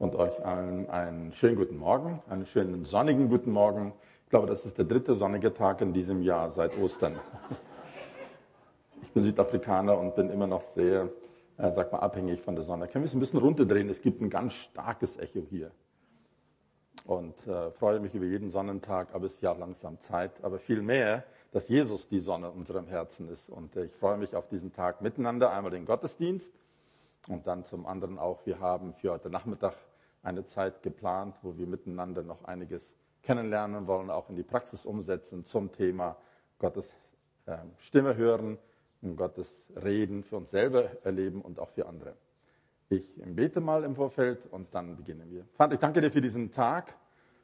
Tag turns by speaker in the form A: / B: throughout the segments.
A: und euch allen einen schönen guten Morgen, einen schönen sonnigen guten Morgen. Ich glaube, das ist der dritte sonnige Tag in diesem Jahr seit Ostern. Ich bin Südafrikaner und bin immer noch sehr, äh, sag mal, abhängig von der Sonne. Können wir es ein bisschen runterdrehen? Es gibt ein ganz starkes Echo hier. Und äh, freue mich über jeden Sonnentag, aber es ist ja langsam Zeit. Aber viel mehr, dass Jesus die Sonne in unserem Herzen ist. Und äh, ich freue mich auf diesen Tag miteinander, einmal den Gottesdienst und dann zum anderen auch, wir haben für heute Nachmittag eine Zeit geplant, wo wir miteinander noch einiges kennenlernen wollen, auch in die Praxis umsetzen zum Thema Gottes äh, Stimme hören und Gottes Reden für uns selber erleben und auch für andere. Ich bete mal im Vorfeld und dann beginnen wir. Vater, ich danke dir für diesen Tag.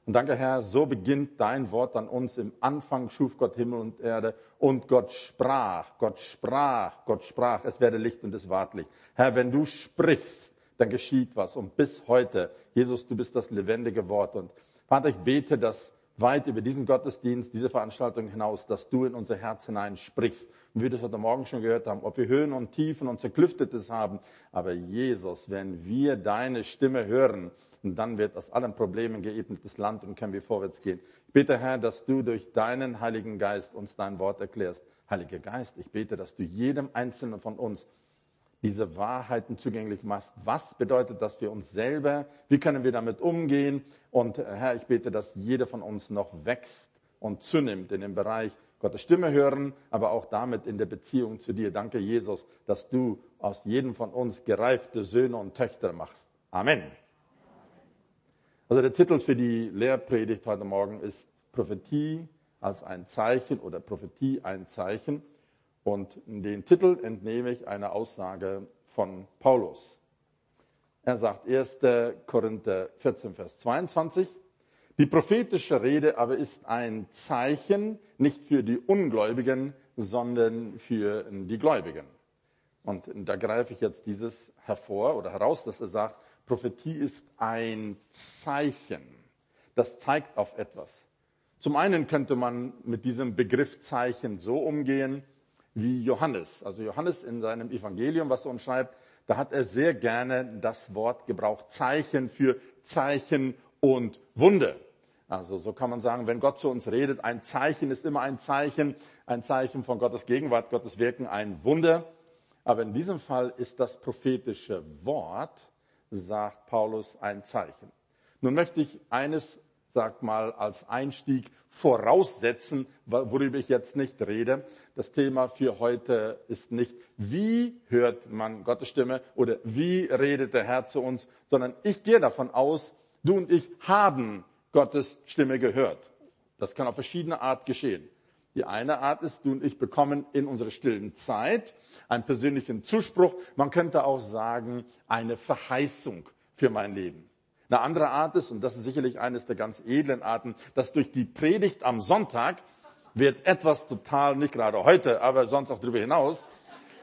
A: Und danke, Herr, so beginnt dein Wort an uns. Im Anfang schuf Gott Himmel und Erde und Gott sprach, Gott sprach, Gott sprach, es werde Licht und es ward Licht. Herr, wenn du sprichst, dann geschieht was. Und bis heute, Jesus, du bist das lebendige Wort. Und Vater, ich bete, dass weit über diesen Gottesdienst, diese Veranstaltung hinaus, dass du in unser Herz hinein sprichst. Und wir das heute Morgen schon gehört haben, ob wir Höhen und Tiefen und Zerklüftetes haben. Aber Jesus, wenn wir deine Stimme hören, dann wird aus allen Problemen geebnetes Land und können wir vorwärts gehen. Ich bete, Herr, dass du durch deinen Heiligen Geist uns dein Wort erklärst. Heiliger Geist, ich bete, dass du jedem Einzelnen von uns diese Wahrheiten zugänglich machst. Was bedeutet das für uns selber? Wie können wir damit umgehen? Und Herr, ich bete, dass jeder von uns noch wächst und zunimmt in dem Bereich Gottes Stimme hören, aber auch damit in der Beziehung zu dir. Danke, Jesus, dass du aus jedem von uns gereifte Söhne und Töchter machst. Amen. Also der Titel für die Lehrpredigt heute Morgen ist Prophetie als ein Zeichen oder Prophetie ein Zeichen. Und den Titel entnehme ich einer Aussage von Paulus. Er sagt 1. Korinther 14, Vers 22, die prophetische Rede aber ist ein Zeichen nicht für die Ungläubigen, sondern für die Gläubigen. Und da greife ich jetzt dieses hervor oder heraus, dass er sagt, Prophetie ist ein Zeichen. Das zeigt auf etwas. Zum einen könnte man mit diesem Begriff Zeichen so umgehen wie Johannes. Also Johannes in seinem Evangelium, was er uns schreibt, da hat er sehr gerne das Wort gebraucht, Zeichen für Zeichen und Wunder. Also so kann man sagen, wenn Gott zu uns redet, ein Zeichen ist immer ein Zeichen, ein Zeichen von Gottes Gegenwart, Gottes Wirken, ein Wunder. Aber in diesem Fall ist das prophetische Wort sagt Paulus, ein Zeichen. Nun möchte ich eines, sag mal, als Einstieg voraussetzen, worüber ich jetzt nicht rede. Das Thema für heute ist nicht, wie hört man Gottes Stimme oder wie redet der Herr zu uns, sondern ich gehe davon aus, du und ich haben Gottes Stimme gehört. Das kann auf verschiedene Art geschehen. Die eine Art ist, du und ich bekommen in unserer stillen Zeit einen persönlichen Zuspruch. Man könnte auch sagen, eine Verheißung für mein Leben. Eine andere Art ist, und das ist sicherlich eines der ganz edlen Arten, dass durch die Predigt am Sonntag wird etwas total, nicht gerade heute, aber sonst auch darüber hinaus,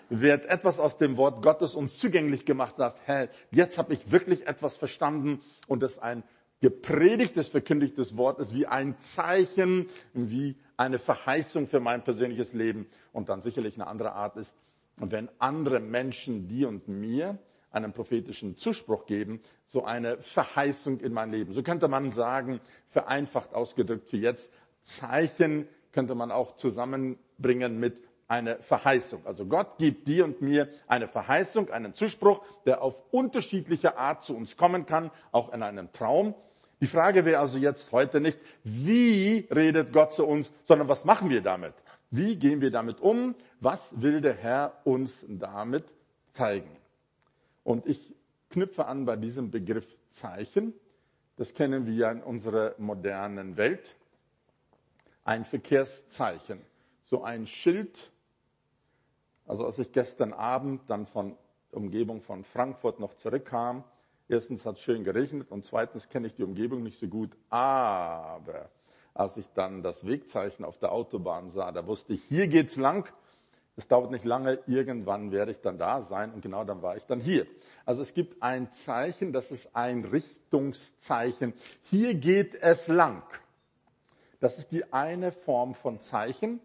A: wird etwas aus dem Wort Gottes uns zugänglich gemacht, sagt, Herr, jetzt habe ich wirklich etwas verstanden und es ein gepredigtes, verkündigtes Wort ist wie ein Zeichen, wie eine Verheißung für mein persönliches Leben. Und dann sicherlich eine andere Art ist, wenn andere Menschen dir und mir einen prophetischen Zuspruch geben, so eine Verheißung in mein Leben. So könnte man sagen, vereinfacht ausgedrückt für jetzt, Zeichen könnte man auch zusammenbringen mit einer Verheißung. Also Gott gibt dir und mir eine Verheißung, einen Zuspruch, der auf unterschiedliche Art zu uns kommen kann, auch in einem Traum. Die Frage wäre also jetzt heute nicht, wie redet Gott zu uns, sondern was machen wir damit? Wie gehen wir damit um? Was will der Herr uns damit zeigen? Und ich knüpfe an bei diesem Begriff Zeichen. Das kennen wir ja in unserer modernen Welt. Ein Verkehrszeichen. So ein Schild. Also als ich gestern Abend dann von Umgebung von Frankfurt noch zurückkam, Erstens hat es schön geregnet und zweitens kenne ich die Umgebung nicht so gut. Aber als ich dann das Wegzeichen auf der Autobahn sah, da wusste ich, hier geht's lang. Es dauert nicht lange, irgendwann werde ich dann da sein und genau dann war ich dann hier. Also es gibt ein Zeichen, das ist ein Richtungszeichen. Hier geht es lang. Das ist die eine Form von Zeichen,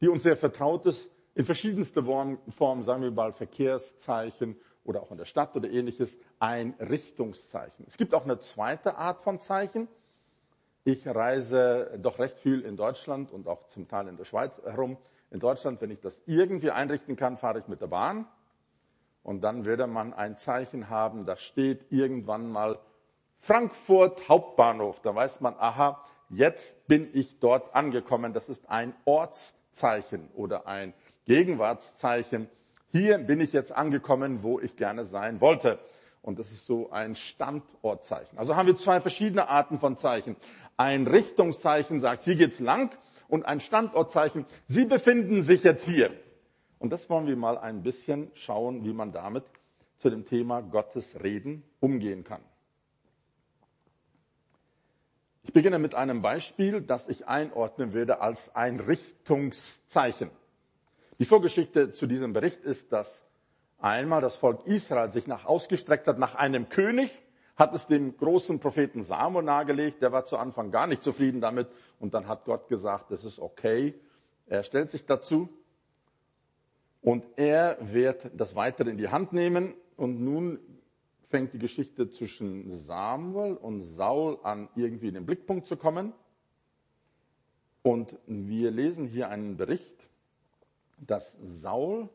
A: die uns sehr vertraut ist, in verschiedenste Formen, sagen wir mal Verkehrszeichen oder auch in der Stadt oder ähnliches ein Richtungszeichen. Es gibt auch eine zweite Art von Zeichen. Ich reise doch recht viel in Deutschland und auch zum Teil in der Schweiz herum. In Deutschland, wenn ich das irgendwie einrichten kann, fahre ich mit der Bahn. Und dann würde man ein Zeichen haben, da steht irgendwann mal Frankfurt Hauptbahnhof. Da weiß man, aha, jetzt bin ich dort angekommen. Das ist ein Ortszeichen oder ein Gegenwartszeichen. Hier bin ich jetzt angekommen, wo ich gerne sein wollte. Und das ist so ein Standortzeichen. Also haben wir zwei verschiedene Arten von Zeichen. Ein Richtungszeichen sagt, hier geht's lang. Und ein Standortzeichen, Sie befinden sich jetzt hier. Und das wollen wir mal ein bisschen schauen, wie man damit zu dem Thema Gottes Reden umgehen kann. Ich beginne mit einem Beispiel, das ich einordnen würde als ein Richtungszeichen. Die Vorgeschichte zu diesem Bericht ist, dass einmal das Volk Israel sich nach ausgestreckt hat nach einem König, hat es dem großen Propheten Samuel nahegelegt, der war zu Anfang gar nicht zufrieden damit und dann hat Gott gesagt, das ist okay. Er stellt sich dazu und er wird das weitere in die Hand nehmen und nun fängt die Geschichte zwischen Samuel und Saul an, irgendwie in den Blickpunkt zu kommen. Und wir lesen hier einen Bericht, dass Saul,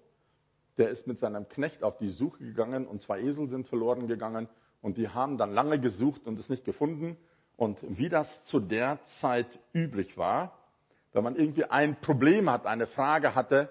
A: der ist mit seinem Knecht auf die Suche gegangen und zwei Esel sind verloren gegangen und die haben dann lange gesucht und es nicht gefunden. Und wie das zu der Zeit üblich war, wenn man irgendwie ein Problem hat, eine Frage hatte,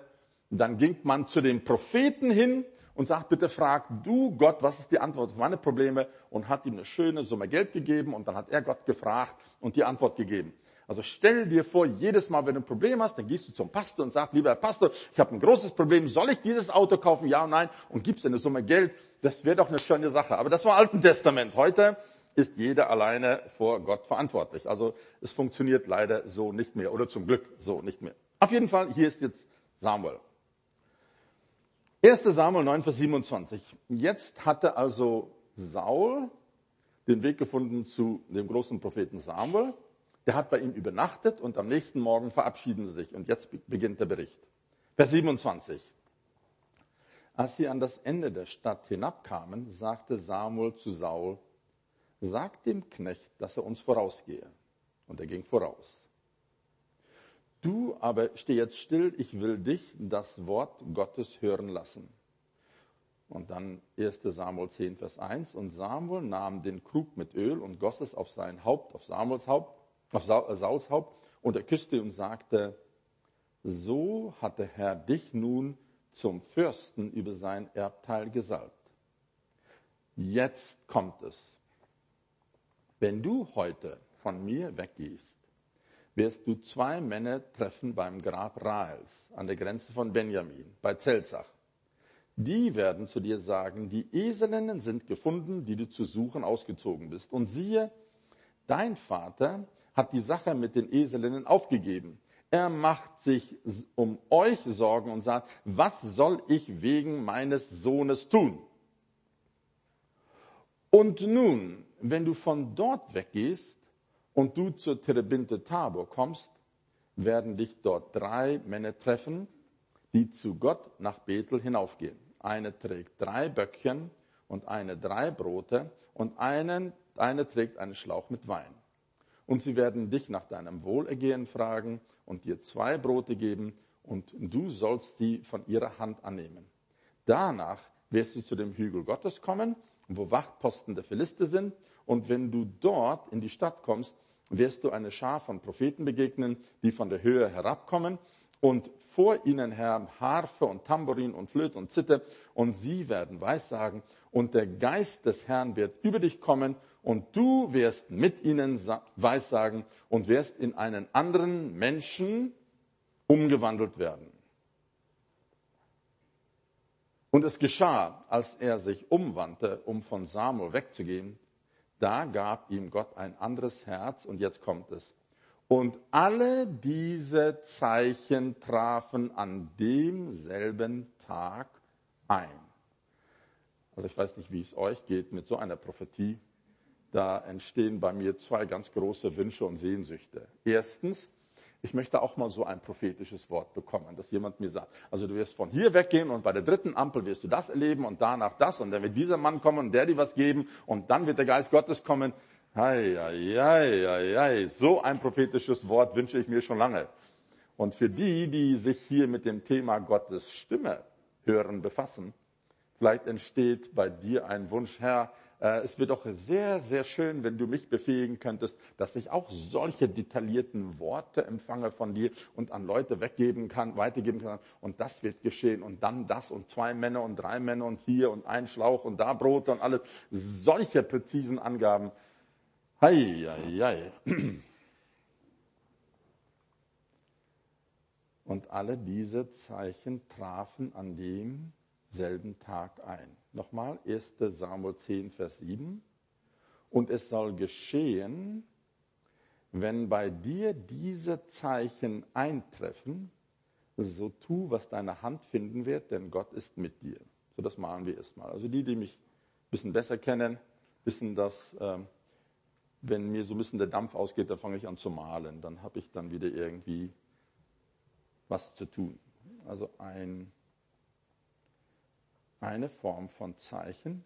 A: dann ging man zu dem Propheten hin und sagt, bitte frag du Gott, was ist die Antwort auf meine Probleme? Und hat ihm eine schöne Summe Geld gegeben und dann hat er Gott gefragt und die Antwort gegeben. Also stell dir vor, jedes Mal, wenn du ein Problem hast, dann gehst du zum Pastor und sagst, lieber Herr Pastor, ich habe ein großes Problem, soll ich dieses Auto kaufen? Ja und nein? Und gibst eine Summe Geld. Das wäre doch eine schöne Sache. Aber das war Alten Testament. Heute ist jeder alleine vor Gott verantwortlich. Also es funktioniert leider so nicht mehr oder zum Glück so nicht mehr. Auf jeden Fall, hier ist jetzt Samuel. 1 Samuel 9, Vers 27. Jetzt hatte also Saul den Weg gefunden zu dem großen Propheten Samuel. Der hat bei ihm übernachtet und am nächsten Morgen verabschieden sie sich. Und jetzt beginnt der Bericht. Vers 27. Als sie an das Ende der Stadt hinabkamen, sagte Samuel zu Saul, sag dem Knecht, dass er uns vorausgehe. Und er ging voraus. Du aber steh jetzt still, ich will dich das Wort Gottes hören lassen. Und dann 1 Samuel 10, Vers 1. Und Samuel nahm den Krug mit Öl und goss es auf sein Haupt, auf Samuels Haupt, auf äh, Sauls Haupt, und er küsste und sagte, so hat der Herr dich nun zum Fürsten über sein Erbteil gesalbt. Jetzt kommt es. Wenn du heute von mir weggehst, wirst du zwei Männer treffen beim Grab Rahels an der Grenze von Benjamin, bei Zelzach. Die werden zu dir sagen, die Eselinnen sind gefunden, die du zu suchen ausgezogen bist. Und siehe, dein Vater hat die Sache mit den Eselinnen aufgegeben. Er macht sich um euch Sorgen und sagt, was soll ich wegen meines Sohnes tun? Und nun, wenn du von dort weggehst, und du zur Terebinte Tabor kommst, werden dich dort drei Männer treffen, die zu Gott nach Bethel hinaufgehen. Eine trägt drei Böckchen und eine drei Brote und einen, eine trägt einen Schlauch mit Wein. Und sie werden dich nach deinem Wohlergehen fragen und dir zwei Brote geben und du sollst die von ihrer Hand annehmen. Danach wirst du zu dem Hügel Gottes kommen, wo Wachtposten der Philister sind. Und wenn du dort in die Stadt kommst, wirst du eine Schar von Propheten begegnen, die von der Höhe herabkommen und vor ihnen Herr Harfe und Tambourin und Flöte und Zitte und sie werden Weissagen und der Geist des Herrn wird über dich kommen und du wirst mit ihnen Weissagen und wirst in einen anderen Menschen umgewandelt werden. Und es geschah, als er sich umwandte, um von Samuel wegzugehen, da gab ihm Gott ein anderes Herz und jetzt kommt es. Und alle diese Zeichen trafen an demselben Tag ein. Also ich weiß nicht, wie es euch geht mit so einer Prophetie. Da entstehen bei mir zwei ganz große Wünsche und Sehnsüchte. Erstens, ich möchte auch mal so ein prophetisches Wort bekommen, dass jemand mir sagt, also du wirst von hier weggehen und bei der dritten Ampel wirst du das erleben und danach das und dann wird dieser Mann kommen und der dir was geben und dann wird der Geist Gottes kommen. Hei, hei, hei, hei. So ein prophetisches Wort wünsche ich mir schon lange. Und für die, die sich hier mit dem Thema Gottes Stimme hören befassen, vielleicht entsteht bei dir ein Wunsch, Herr, es wird doch sehr, sehr schön, wenn du mich befähigen könntest, dass ich auch solche detaillierten Worte empfange von dir und an Leute weggeben kann, weitergeben kann. Und das wird geschehen. Und dann das und zwei Männer und drei Männer und hier und ein Schlauch und da Brote und alles. Solche präzisen Angaben. Hei, hei, hei. Und alle diese Zeichen trafen an demselben Tag ein. Nochmal, 1 Samuel 10, Vers 7. Und es soll geschehen, wenn bei dir diese Zeichen eintreffen, so tu, was deine Hand finden wird, denn Gott ist mit dir. So, das malen wir erstmal. Also die, die mich ein bisschen besser kennen, wissen, dass äh, wenn mir so ein bisschen der Dampf ausgeht, dann fange ich an zu malen. Dann habe ich dann wieder irgendwie was zu tun. Also ein eine Form von Zeichen.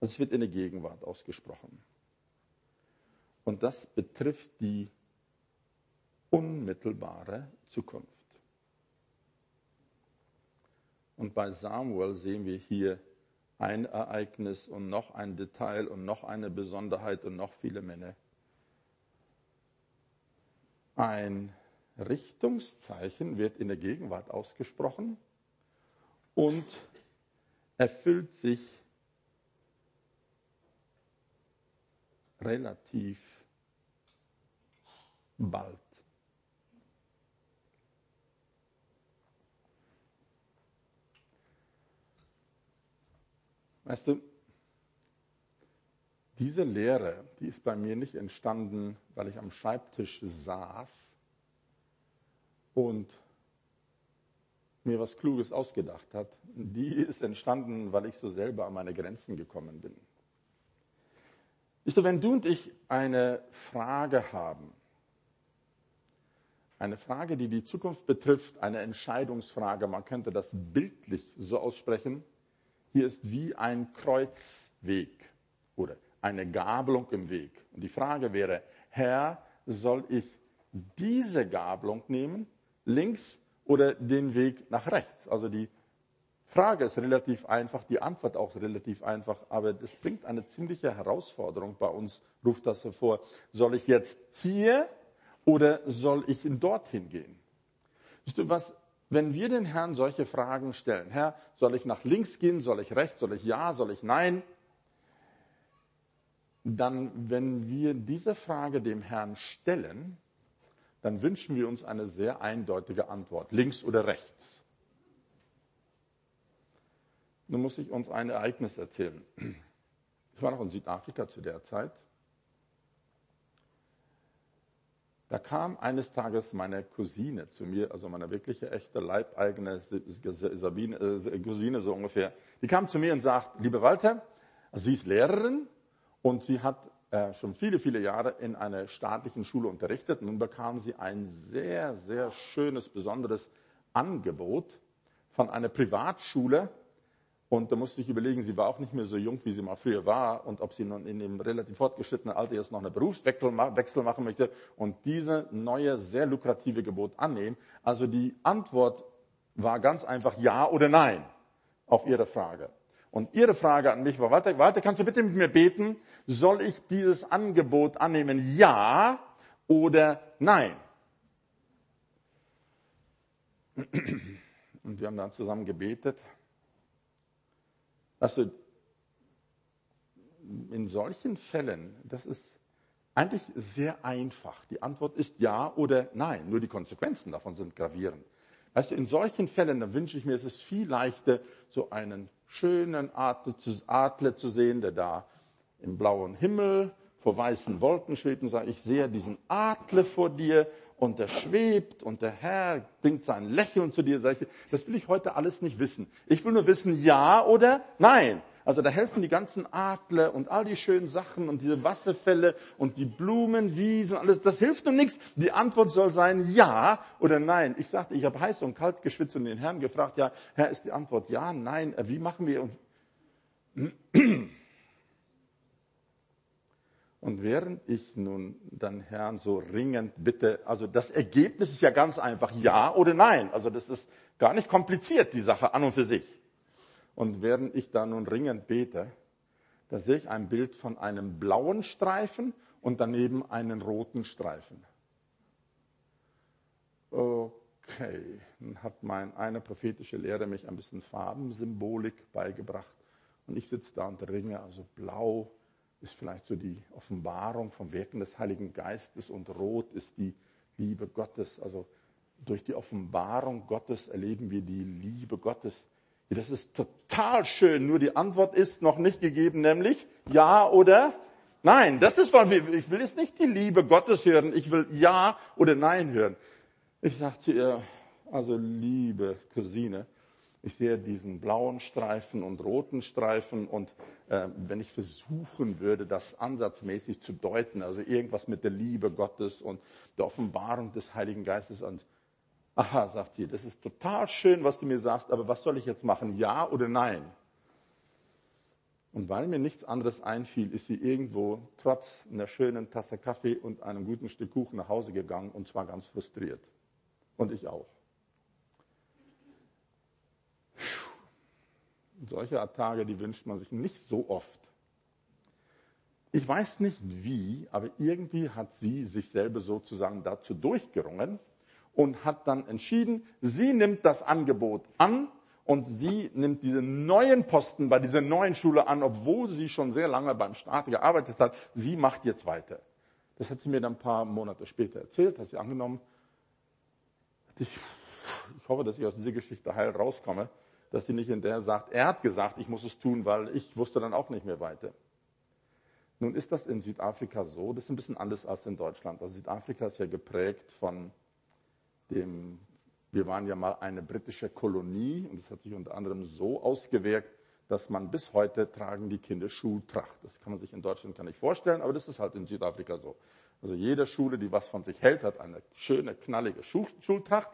A: Also es wird in der Gegenwart ausgesprochen. Und das betrifft die unmittelbare Zukunft. Und bei Samuel sehen wir hier ein Ereignis und noch ein Detail und noch eine Besonderheit und noch viele Männer. Ein Richtungszeichen wird in der Gegenwart ausgesprochen und erfüllt sich relativ bald. Weißt du, diese Lehre, die ist bei mir nicht entstanden, weil ich am Schreibtisch saß und mir was Kluges ausgedacht hat, die ist entstanden, weil ich so selber an meine Grenzen gekommen bin. Siehst du, wenn du und ich eine Frage haben, eine Frage, die die Zukunft betrifft, eine Entscheidungsfrage, man könnte das bildlich so aussprechen, hier ist wie ein Kreuzweg oder eine Gabelung im Weg. Und die Frage wäre, Herr, soll ich diese Gabelung nehmen, links oder den Weg nach rechts. Also die Frage ist relativ einfach, die Antwort auch relativ einfach, aber es bringt eine ziemliche Herausforderung bei uns, ruft das hervor. Soll ich jetzt hier oder soll ich dorthin gehen? Wisst du was? Wenn wir den Herrn solche Fragen stellen, Herr, soll ich nach links gehen, soll ich rechts, soll ich ja, soll ich nein? Dann, wenn wir diese Frage dem Herrn stellen, dann wünschen wir uns eine sehr eindeutige Antwort, links oder rechts. Nun muss ich uns ein Ereignis erzählen. Ich war noch in Südafrika zu der Zeit. Da kam eines Tages meine Cousine zu mir, also meine wirkliche, echte, leibeigene Sabine, äh, Cousine so ungefähr. Die kam zu mir und sagt, liebe Walter, sie ist Lehrerin und sie hat äh, schon viele, viele Jahre in einer staatlichen Schule unterrichtet. Nun bekam sie ein sehr, sehr schönes, besonderes Angebot von einer Privatschule. Und da musste ich überlegen, sie war auch nicht mehr so jung, wie sie mal früher war und ob sie nun in dem relativ fortgeschrittenen Alter jetzt noch einen Berufswechsel machen möchte und diese neue, sehr lukrative Gebot annehmen. Also die Antwort war ganz einfach Ja oder Nein auf ihre Frage. Und Ihre Frage an mich war, warte, warte, kannst du bitte mit mir beten? Soll ich dieses Angebot annehmen? Ja oder nein? Und wir haben dann zusammen gebetet. Also in solchen Fällen, das ist eigentlich sehr einfach. Die Antwort ist ja oder nein. Nur die Konsequenzen davon sind gravierend. Weißt du, in solchen Fällen, da wünsche ich mir, es ist viel leichter, so einen schönen Adler zu sehen, der da im blauen Himmel vor weißen Wolken schwebt und sagt, ich sehe diesen Adler vor dir und der schwebt und der Herr bringt sein Lächeln zu dir. Das will ich heute alles nicht wissen. Ich will nur wissen, ja oder nein. Also da helfen die ganzen Adler und all die schönen Sachen und diese Wasserfälle und die Blumenwiesen und alles. Das hilft nur nichts. Die Antwort soll sein ja oder nein. Ich sagte, ich habe heiß und kalt geschwitzt und den Herrn gefragt, ja, Herr, ist die Antwort ja, nein, wie machen wir uns? Und während ich nun dann Herrn so ringend bitte, also das Ergebnis ist ja ganz einfach, ja oder nein. Also das ist gar nicht kompliziert, die Sache an und für sich. Und während ich da nun ringend bete, da sehe ich ein Bild von einem blauen Streifen und daneben einen roten Streifen. Okay, dann hat mein eine prophetische Lehrer mich ein bisschen Farbensymbolik beigebracht. Und ich sitze da und ringe, also blau, ist vielleicht so die Offenbarung vom Wirken des Heiligen Geistes und rot ist die Liebe Gottes. Also durch die Offenbarung Gottes erleben wir die Liebe Gottes. Das ist total schön, nur die Antwort ist noch nicht gegeben, nämlich ja oder nein. Das ist, was ich will jetzt nicht die Liebe Gottes hören, ich will ja oder nein hören. Ich sage zu ihr, also liebe Cousine, ich sehe diesen blauen Streifen und roten Streifen und äh, wenn ich versuchen würde, das ansatzmäßig zu deuten, also irgendwas mit der Liebe Gottes und der Offenbarung des Heiligen Geistes und aha, sagt sie, das ist total schön, was du mir sagst, aber was soll ich jetzt machen, ja oder nein? Und weil mir nichts anderes einfiel, ist sie irgendwo trotz einer schönen Tasse Kaffee und einem guten Stück Kuchen nach Hause gegangen und zwar ganz frustriert. Und ich auch. Solche Tage, die wünscht man sich nicht so oft. Ich weiß nicht wie, aber irgendwie hat sie sich selber sozusagen dazu durchgerungen und hat dann entschieden, sie nimmt das Angebot an und sie nimmt diesen neuen Posten bei dieser neuen Schule an, obwohl sie schon sehr lange beim Staat gearbeitet hat. Sie macht jetzt weiter. Das hat sie mir dann ein paar Monate später erzählt, hat sie angenommen. Ich, ich hoffe, dass ich aus dieser Geschichte heil rauskomme dass sie nicht in der sagt, er hat gesagt, ich muss es tun, weil ich wusste dann auch nicht mehr weiter. Nun ist das in Südafrika so, das ist ein bisschen anders als in Deutschland. Also Südafrika ist ja geprägt von dem, wir waren ja mal eine britische Kolonie und das hat sich unter anderem so ausgewirkt, dass man bis heute tragen die Kinder Schultracht. Das kann man sich in Deutschland gar nicht vorstellen, aber das ist halt in Südafrika so. Also jede Schule, die was von sich hält, hat eine schöne, knallige Schultracht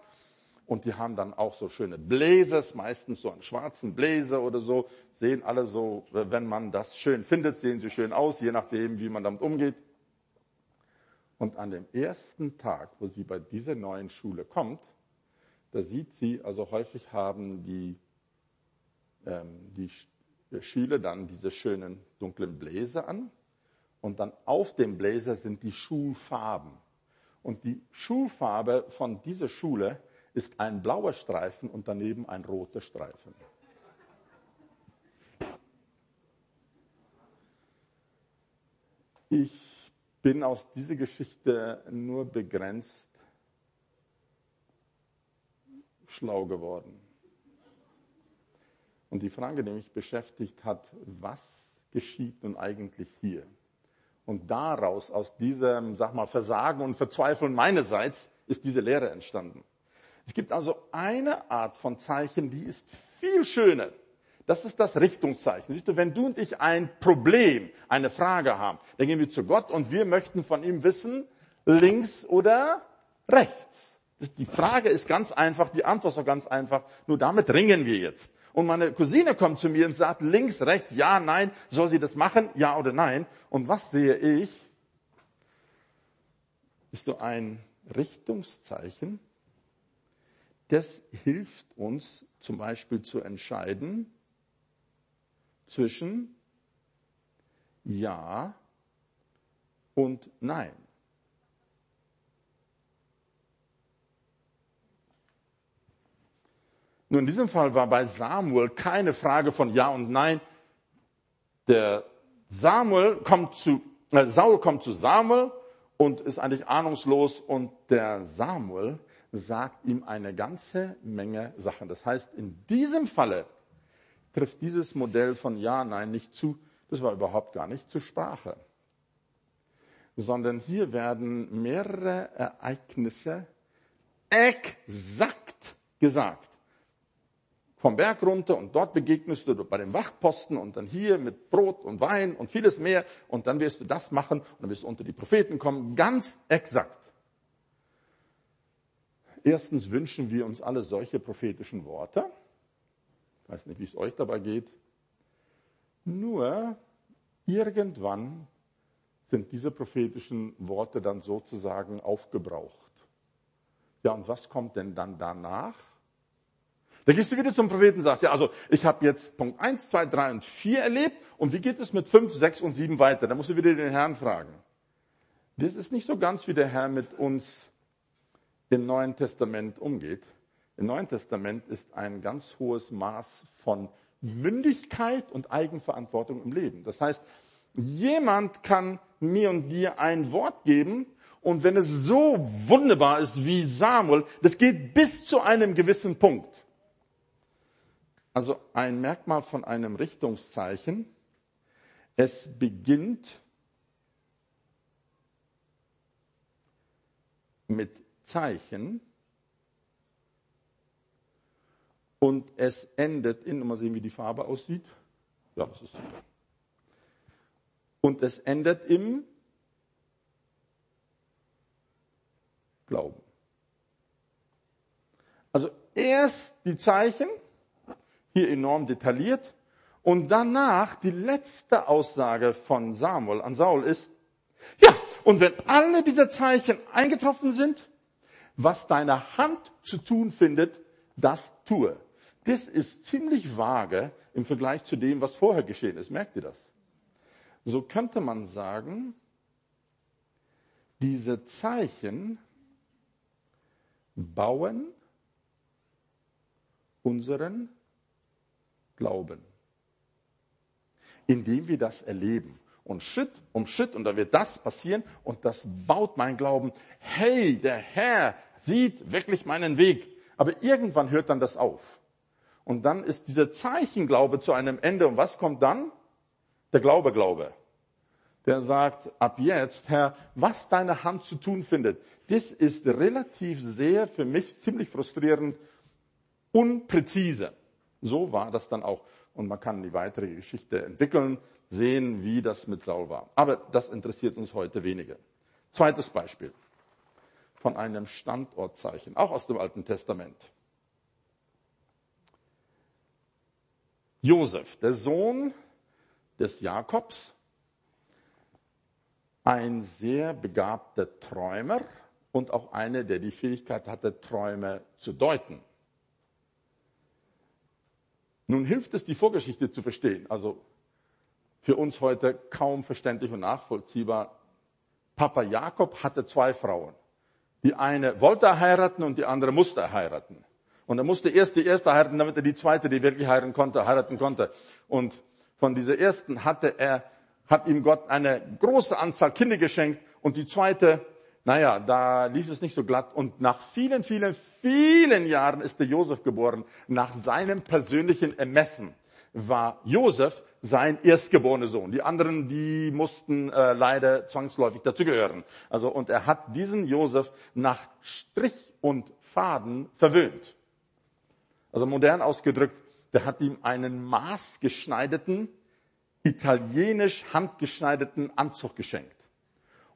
A: und die haben dann auch so schöne Blazers, meistens so einen schwarzen Blazer oder so. Sehen alle so, wenn man das schön findet, sehen sie schön aus, je nachdem, wie man damit umgeht. Und an dem ersten Tag, wo sie bei dieser neuen Schule kommt, da sieht sie, also häufig haben die, ähm, die Schüler dann diese schönen dunklen Bläser an und dann auf dem Bläser sind die Schulfarben. Und die Schulfarbe von dieser Schule ist ein blauer Streifen und daneben ein roter Streifen. Ich bin aus dieser Geschichte nur begrenzt schlau geworden. Und die Frage, die mich beschäftigt hat, was geschieht nun eigentlich hier? Und daraus, aus diesem, sag mal, Versagen und Verzweifeln meinerseits, ist diese Lehre entstanden. Es gibt also eine Art von Zeichen, die ist viel schöner. Das ist das Richtungszeichen. Siehst du, wenn du und ich ein Problem, eine Frage haben, dann gehen wir zu Gott und wir möchten von ihm wissen, links oder rechts. Die Frage ist ganz einfach, die Antwort ist auch ganz einfach, nur damit ringen wir jetzt. Und meine Cousine kommt zu mir und sagt, links, rechts, ja, nein, soll sie das machen, ja oder nein? Und was sehe ich? Ist du ein Richtungszeichen? Das hilft uns zum Beispiel zu entscheiden zwischen Ja und Nein. Nun, in diesem Fall war bei Samuel keine Frage von Ja und Nein. Der Samuel kommt zu, äh, Saul kommt zu Samuel und ist eigentlich ahnungslos und der Samuel sagt ihm eine ganze Menge Sachen. Das heißt, in diesem Falle trifft dieses Modell von Ja, Nein nicht zu. Das war überhaupt gar nicht zur Sprache. Sondern hier werden mehrere Ereignisse exakt gesagt. vom Berg runter und dort begegnest du bei dem Wachtposten und dann hier mit Brot und Wein und vieles mehr und dann wirst du das machen und dann wirst du unter die Propheten kommen. Ganz exakt. Erstens wünschen wir uns alle solche prophetischen Worte. Weiß nicht, wie es euch dabei geht. Nur irgendwann sind diese prophetischen Worte dann sozusagen aufgebraucht. Ja, und was kommt denn dann danach? Da gehst du wieder zum Propheten und sagst, ja, also ich habe jetzt Punkt 1, 2, 3 und 4 erlebt und wie geht es mit 5, 6 und 7 weiter? Da musst du wieder den Herrn fragen. Das ist nicht so ganz, wie der Herr mit uns im Neuen Testament umgeht. Im Neuen Testament ist ein ganz hohes Maß von Mündigkeit und Eigenverantwortung im Leben. Das heißt, jemand kann mir und dir ein Wort geben und wenn es so wunderbar ist wie Samuel, das geht bis zu einem gewissen Punkt. Also ein Merkmal von einem Richtungszeichen, es beginnt mit Zeichen und es endet in, mal sehen, wie die Farbe aussieht. Ja, das ist super. Und es endet im Glauben. Also erst die Zeichen, hier enorm detailliert, und danach die letzte Aussage von Samuel an Saul ist, ja, und wenn alle diese Zeichen eingetroffen sind, was deine Hand zu tun findet, das tue. Das ist ziemlich vage im Vergleich zu dem, was vorher geschehen ist. Merkt ihr das? So könnte man sagen, diese Zeichen bauen unseren Glauben, indem wir das erleben. Und Schritt um Schritt, und da wird das passieren, und das baut mein Glauben. Hey, der Herr sieht wirklich meinen Weg. Aber irgendwann hört dann das auf. Und dann ist dieser Zeichenglaube zu einem Ende. Und was kommt dann? Der Glaube, Glaube. Der sagt, ab jetzt, Herr, was deine Hand zu tun findet, das ist relativ sehr für mich ziemlich frustrierend, unpräzise. So war das dann auch. Und man kann die weitere Geschichte entwickeln, sehen, wie das mit Saul war. Aber das interessiert uns heute weniger. Zweites Beispiel von einem Standortzeichen, auch aus dem Alten Testament. Josef, der Sohn des Jakobs, ein sehr begabter Träumer und auch einer, der die Fähigkeit hatte, Träume zu deuten. Nun hilft es, die Vorgeschichte zu verstehen. Also für uns heute kaum verständlich und nachvollziehbar. Papa Jakob hatte zwei Frauen. Die eine wollte heiraten und die andere musste heiraten. Und er musste erst die erste heiraten, damit er die zweite, die wirklich heiraten konnte, heiraten konnte. Und von dieser ersten hatte er, hat ihm Gott eine große Anzahl Kinder geschenkt und die zweite, naja, da lief es nicht so glatt. Und nach vielen, vielen, vielen Jahren ist der Josef geboren. Nach seinem persönlichen Ermessen war Josef sein erstgeborener Sohn. Die anderen, die mussten äh, leider zwangsläufig dazugehören. Also und er hat diesen Josef nach Strich und Faden verwöhnt also modern ausgedrückt, der hat ihm einen maßgeschneiderten, italienisch handgeschneiderten Anzug geschenkt.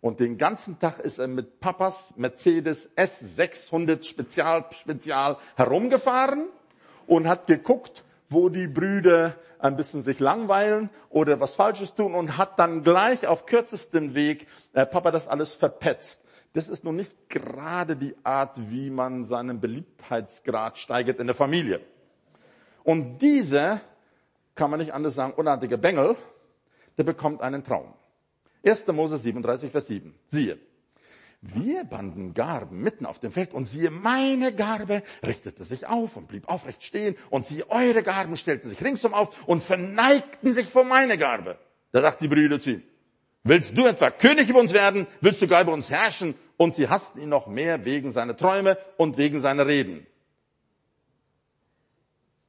A: Und den ganzen Tag ist er mit Papas Mercedes S600 Spezial, Spezial herumgefahren und hat geguckt, wo die Brüder ein bisschen sich langweilen oder was Falsches tun und hat dann gleich auf kürzestem Weg äh, Papa das alles verpetzt das ist noch nicht gerade die Art, wie man seinen Beliebtheitsgrad steigert in der Familie. Und dieser, kann man nicht anders sagen, unartige Bengel, der bekommt einen Traum. 1. Mose 37, Vers 7. Siehe, wir banden Garben mitten auf dem Feld und siehe, meine Garbe richtete sich auf und blieb aufrecht stehen und siehe, eure Garben stellten sich ringsum auf und verneigten sich vor meine Garbe. Da sagt die Brüder zu ihm, Willst du etwa König über uns werden? Willst du gar über uns herrschen? Und sie hassten ihn noch mehr wegen seiner Träume und wegen seiner Reden.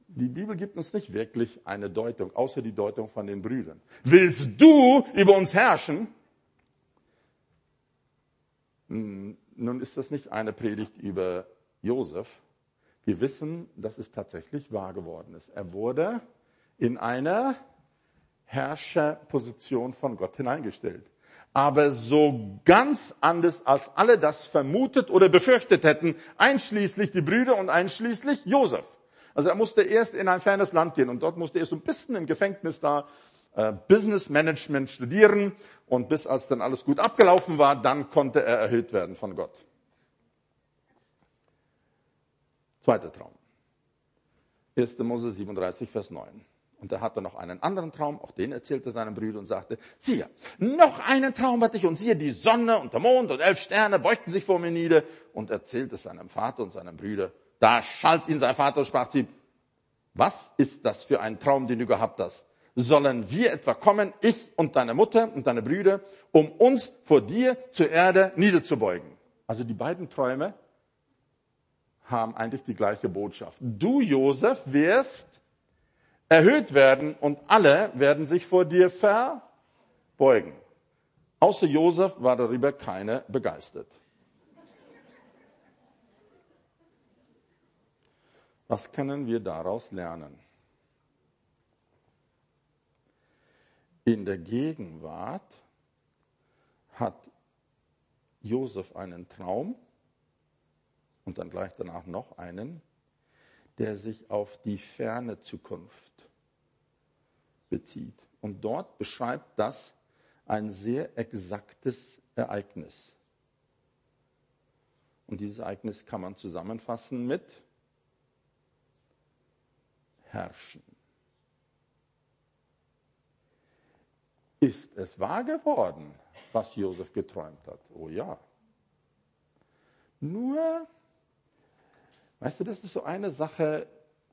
A: Die Bibel gibt uns nicht wirklich eine Deutung, außer die Deutung von den Brüdern. Willst du über uns herrschen? Hm, nun ist das nicht eine Predigt über Josef. Wir wissen, dass es tatsächlich wahr geworden ist. Er wurde in eine Herrscherposition von Gott hineingestellt. Aber so ganz anders, als alle das vermutet oder befürchtet hätten, einschließlich die Brüder und einschließlich Josef. Also er musste erst in ein fernes Land gehen und dort musste er so ein bisschen im Gefängnis da äh, Business Management studieren und bis als dann alles gut abgelaufen war, dann konnte er erhöht werden von Gott. Zweiter Traum. 1. Mose 37, Vers 9. Und er hatte noch einen anderen Traum, auch den erzählte seinem Brüder und sagte, siehe, noch einen Traum hatte ich und siehe, die Sonne und der Mond und elf Sterne beugten sich vor mir nieder und erzählte es seinem Vater und seinem Brüder. Da schalt ihn sein Vater und sprach zu ihm, was ist das für ein Traum, den du gehabt hast? Sollen wir etwa kommen, ich und deine Mutter und deine Brüder, um uns vor dir zur Erde niederzubeugen? Also die beiden Träume haben eigentlich die gleiche Botschaft. Du, Josef, wirst erhöht werden und alle werden sich vor dir verbeugen. Außer Josef war darüber keine begeistert. Was können wir daraus lernen? In der Gegenwart hat Josef einen Traum und dann gleich danach noch einen, der sich auf die ferne Zukunft bezieht. Und dort beschreibt das ein sehr exaktes Ereignis. Und dieses Ereignis kann man zusammenfassen mit Herrschen. Ist es wahr geworden, was Josef geträumt hat? Oh ja. Nur, weißt du, das ist so eine Sache,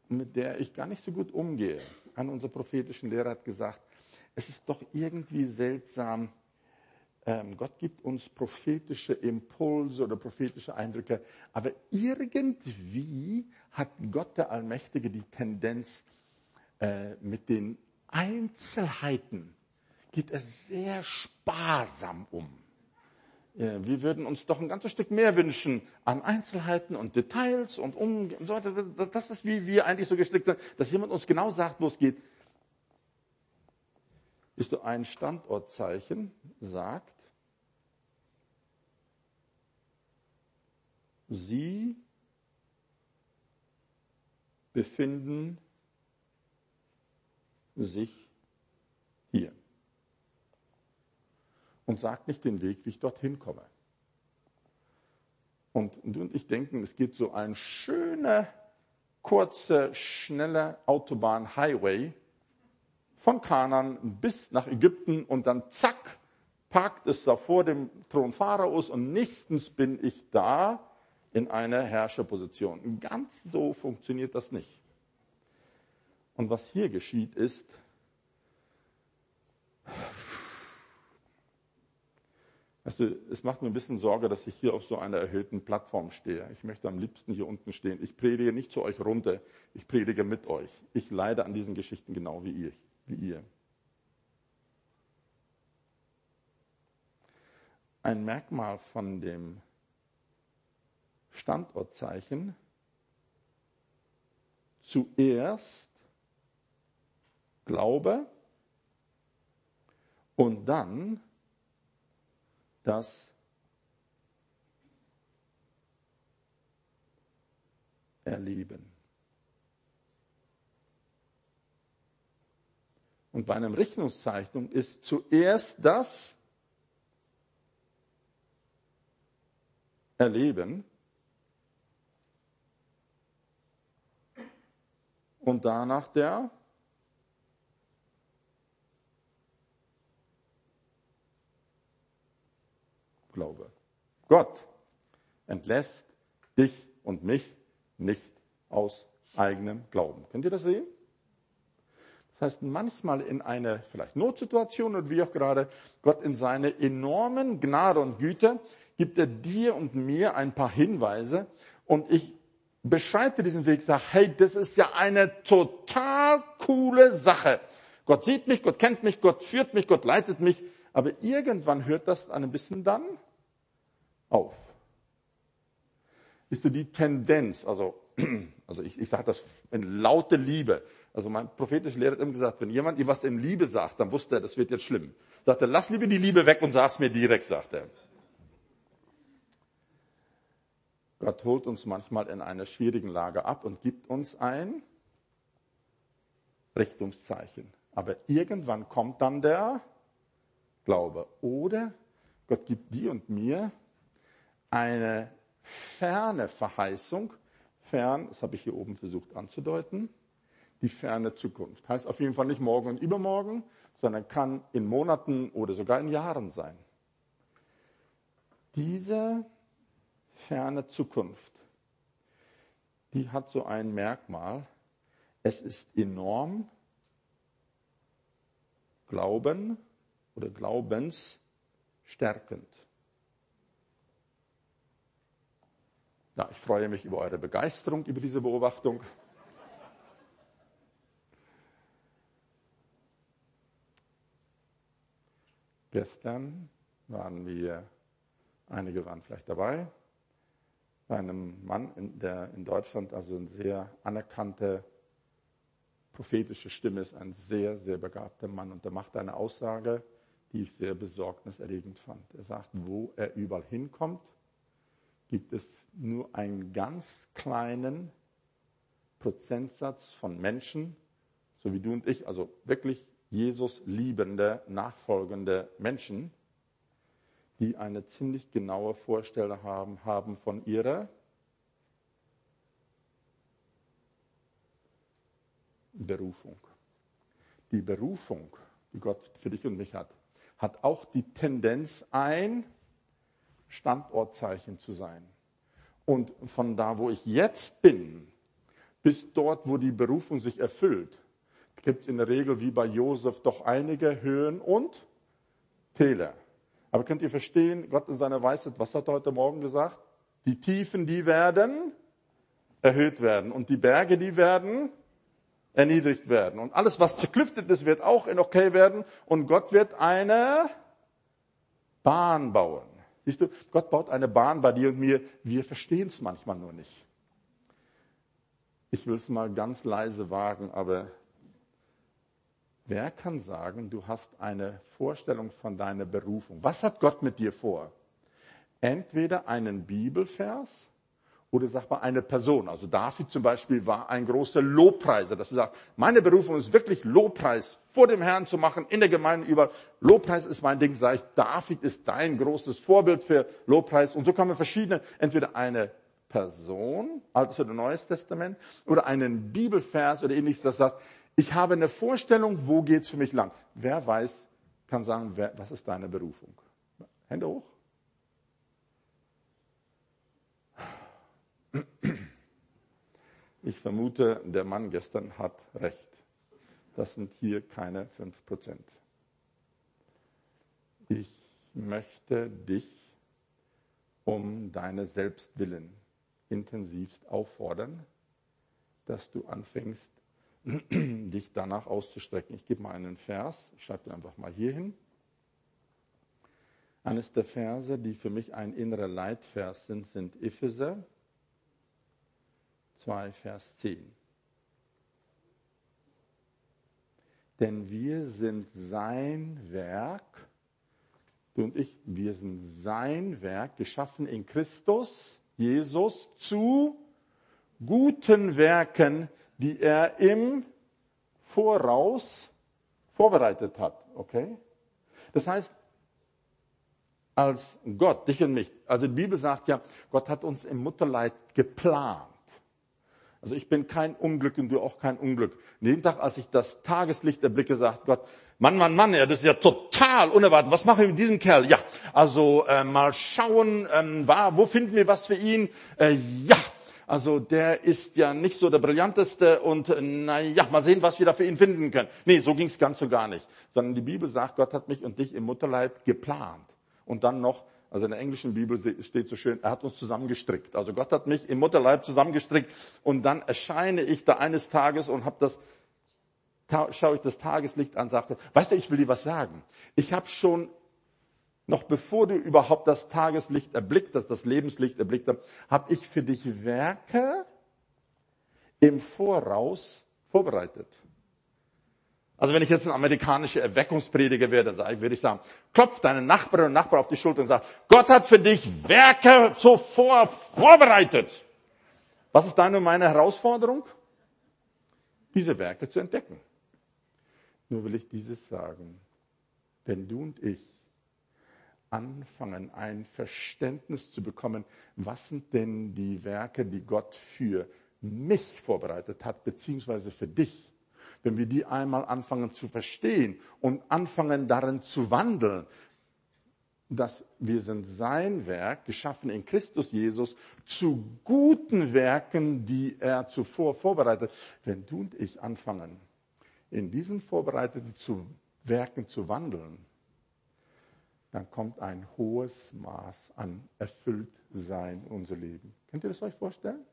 A: mit der ich gar nicht so gut umgehe. Einer unserer prophetischen Lehrer hat gesagt, es ist doch irgendwie seltsam, ähm, Gott gibt uns prophetische Impulse oder prophetische Eindrücke, aber irgendwie hat Gott der Allmächtige die Tendenz, äh, mit den Einzelheiten geht er sehr sparsam um. Wir würden uns doch ein ganzes Stück mehr wünschen an Einzelheiten und Details und um und so weiter. Das ist wie wir eigentlich so gestrickt sind, dass jemand uns genau sagt, wo es geht. Ist du ein Standortzeichen sagt, Sie befinden sich hier und sagt nicht den Weg, wie ich dorthin komme. Und du und ich denken, es geht so ein schöner, kurzer, schneller Autobahn-Highway von Kanan bis nach Ägypten und dann zack, parkt es da vor dem Thron Pharaos und nächstens bin ich da in einer Herrscherposition. Ganz so funktioniert das nicht. Und was hier geschieht ist, Weißt du, es macht mir ein bisschen Sorge, dass ich hier auf so einer erhöhten Plattform stehe. Ich möchte am liebsten hier unten stehen. Ich predige nicht zu euch runter, ich predige mit euch. Ich leide an diesen Geschichten genau wie ihr. Wie ihr. Ein Merkmal von dem Standortzeichen zuerst Glaube und dann das erleben. Und bei einer Rechnungszeichnung ist zuerst das Erleben und danach der Glaube. Gott entlässt dich und mich nicht aus eigenem Glauben. Könnt ihr das sehen? Das heißt, manchmal in einer vielleicht Notsituation oder wie auch gerade, Gott in seine enormen Gnade und Güte gibt er dir und mir ein paar Hinweise und ich beschreite diesen Weg, sage, hey, das ist ja eine total coole Sache. Gott sieht mich, Gott kennt mich, Gott führt mich, Gott leitet mich, aber irgendwann hört das ein bisschen dann auf. Ist du die Tendenz, also also ich, ich sage das in laute Liebe. Also mein prophetischer Lehrer hat immer gesagt, wenn jemand ihm was in Liebe sagt, dann wusste er, das wird jetzt schlimm. Sagt er, lass lieber die Liebe weg und sag's mir direkt, sagt er. Gott holt uns manchmal in einer schwierigen Lage ab und gibt uns ein Richtungszeichen. Aber irgendwann kommt dann der Glaube. Oder Gott gibt dir und mir eine ferne Verheißung. Fern, das habe ich hier oben versucht anzudeuten, die ferne Zukunft. Heißt auf jeden Fall nicht morgen und übermorgen, sondern kann in Monaten oder sogar in Jahren sein. Diese ferne Zukunft, die hat so ein Merkmal. Es ist enorm Glauben oder glaubensstärkend. Ja, ich freue mich über eure Begeisterung über diese Beobachtung. Gestern waren wir, einige waren vielleicht dabei, bei einem Mann, der in Deutschland also eine sehr anerkannte prophetische Stimme ist, ein sehr, sehr begabter Mann. Und er macht eine Aussage, die ich sehr besorgniserregend fand. Er sagt, wo er überall hinkommt, gibt es nur einen ganz kleinen Prozentsatz von Menschen, so wie du und ich, also wirklich Jesus liebende, nachfolgende Menschen, die eine ziemlich genaue Vorstellung haben, haben von ihrer Berufung. Die Berufung, die Gott für dich und mich hat, hat auch die Tendenz, ein Standortzeichen zu sein. Und von da, wo ich jetzt bin, bis dort, wo die Berufung sich erfüllt, gibt es in der Regel wie bei Josef doch einige Höhen und Täler. Aber könnt ihr verstehen, Gott in seiner Weisheit, was hat er heute Morgen gesagt? Die Tiefen, die werden erhöht werden und die Berge, die werden erniedrigt werden. Und alles, was zerklüftet ist, wird auch in okay werden und Gott wird eine Bahn bauen. Siehst du, Gott baut eine Bahn bei dir und mir. Wir verstehen es manchmal nur nicht. Ich will es mal ganz leise wagen, aber wer kann sagen, du hast eine Vorstellung von deiner Berufung? Was hat Gott mit dir vor? Entweder einen Bibelvers oder sag mal eine Person. Also David zum Beispiel war ein großer Lobpreiser, dass er sagt, meine Berufung ist wirklich Lobpreis vor dem Herrn zu machen, in der Gemeinde über. Lobpreis ist mein Ding, sage ich, David ist dein großes Vorbild für Lobpreis. Und so kann man verschiedene, entweder eine Person, Altes oder Neues Testament, oder einen Bibelvers oder ähnliches, das sagt, ich habe eine Vorstellung, wo geht's für mich lang. Wer weiß, kann sagen, wer, was ist deine Berufung? Hände hoch. Ich vermute, der Mann gestern hat recht. Das sind hier keine fünf Prozent. Ich möchte dich um deine Selbstwillen intensivst auffordern, dass du anfängst, dich danach auszustrecken. Ich gebe mal einen Vers, ich schreibe den einfach mal hier hin. Eines der Verse, die für mich ein innerer Leitvers sind, sind Epheser 2, Vers 10. Denn wir sind sein Werk, du und ich, wir sind sein Werk, geschaffen in Christus, Jesus, zu guten Werken, die er im Voraus vorbereitet hat. Okay? Das heißt, als Gott, dich und mich, also die Bibel sagt ja, Gott hat uns im Mutterleid geplant. Also ich bin kein Unglück und du auch kein Unglück. jeden Tag, als ich das Tageslicht erblicke, sagt Gott, Mann, Mann, Mann, ja, das ist ja total unerwartet. Was machen wir mit diesem Kerl? Ja, also äh, mal schauen, ähm, war, wo finden wir was für ihn? Äh, ja, also der ist ja nicht so der brillanteste und äh, na ja, mal sehen, was wir da für ihn finden können. Nee, so ging's ganz und gar nicht. Sondern die Bibel sagt, Gott hat mich und dich im Mutterleib geplant. Und dann noch also in der englischen Bibel steht so schön, er hat uns zusammengestrickt. Also Gott hat mich im Mutterleib zusammengestrickt und dann erscheine ich da eines Tages und habe das schaue ich das Tageslicht an, sagte, weißt du, ich will dir was sagen. Ich habe schon noch bevor du überhaupt das Tageslicht erblickt hast, das Lebenslicht erblickt hast, habe ich für dich Werke im Voraus vorbereitet. Also wenn ich jetzt ein amerikanischer Erweckungsprediger wäre, dann würde ich sagen, klopf deinen Nachbarn und Nachbar auf die Schulter und sag, Gott hat für dich Werke zuvor vorbereitet. Was ist deine und meine Herausforderung? Diese Werke zu entdecken. Nur will ich dieses sagen. Wenn du und ich anfangen, ein Verständnis zu bekommen, was sind denn die Werke, die Gott für mich vorbereitet hat, beziehungsweise für dich, wenn wir die einmal anfangen zu verstehen und anfangen darin zu wandeln, dass wir sind sein Werk, geschaffen in Christus Jesus, zu guten Werken, die er zuvor vorbereitet. Wenn du und ich anfangen, in diesen vorbereiteten zu Werken zu wandeln, dann kommt ein hohes Maß an Erfülltsein in unser Leben. Könnt ihr das euch vorstellen?